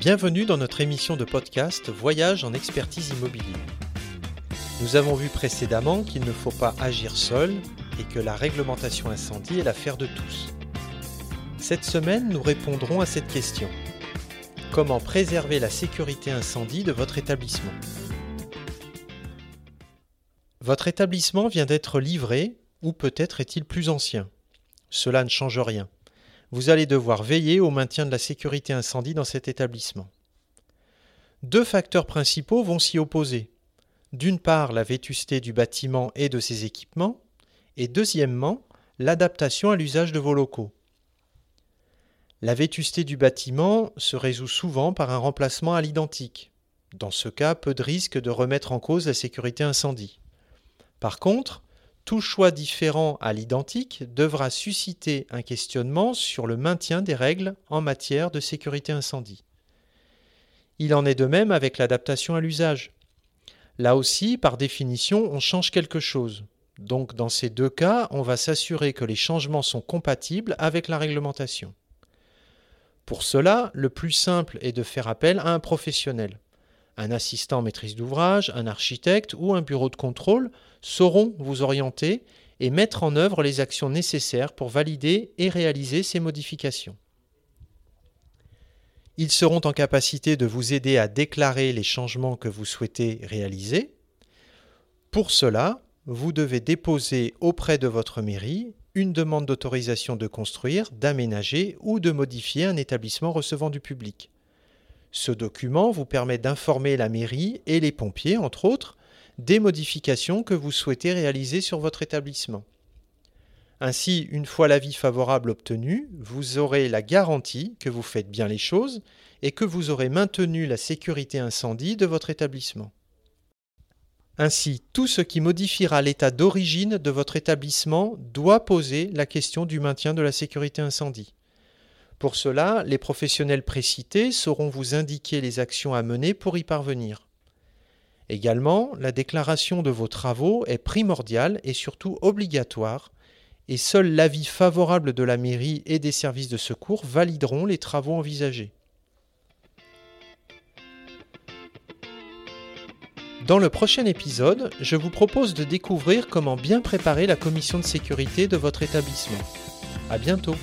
Bienvenue dans notre émission de podcast Voyage en expertise immobilière. Nous avons vu précédemment qu'il ne faut pas agir seul et que la réglementation incendie est l'affaire de tous. Cette semaine, nous répondrons à cette question. Comment préserver la sécurité incendie de votre établissement? Votre établissement vient d'être livré ou peut-être est-il plus ancien? Cela ne change rien vous allez devoir veiller au maintien de la sécurité incendie dans cet établissement. Deux facteurs principaux vont s'y opposer. D'une part, la vétusté du bâtiment et de ses équipements, et deuxièmement, l'adaptation à l'usage de vos locaux. La vétusté du bâtiment se résout souvent par un remplacement à l'identique. Dans ce cas, peu de risque de remettre en cause la sécurité incendie. Par contre, tout choix différent à l'identique devra susciter un questionnement sur le maintien des règles en matière de sécurité incendie. Il en est de même avec l'adaptation à l'usage. Là aussi, par définition, on change quelque chose. Donc dans ces deux cas, on va s'assurer que les changements sont compatibles avec la réglementation. Pour cela, le plus simple est de faire appel à un professionnel un assistant maîtrise d'ouvrage, un architecte ou un bureau de contrôle sauront vous orienter et mettre en œuvre les actions nécessaires pour valider et réaliser ces modifications. Ils seront en capacité de vous aider à déclarer les changements que vous souhaitez réaliser. Pour cela, vous devez déposer auprès de votre mairie une demande d'autorisation de construire, d'aménager ou de modifier un établissement recevant du public. Ce document vous permet d'informer la mairie et les pompiers, entre autres, des modifications que vous souhaitez réaliser sur votre établissement. Ainsi, une fois l'avis favorable obtenu, vous aurez la garantie que vous faites bien les choses et que vous aurez maintenu la sécurité incendie de votre établissement. Ainsi, tout ce qui modifiera l'état d'origine de votre établissement doit poser la question du maintien de la sécurité incendie. Pour cela, les professionnels précités sauront vous indiquer les actions à mener pour y parvenir. Également, la déclaration de vos travaux est primordiale et surtout obligatoire, et seul l'avis favorable de la mairie et des services de secours valideront les travaux envisagés. Dans le prochain épisode, je vous propose de découvrir comment bien préparer la commission de sécurité de votre établissement. À bientôt!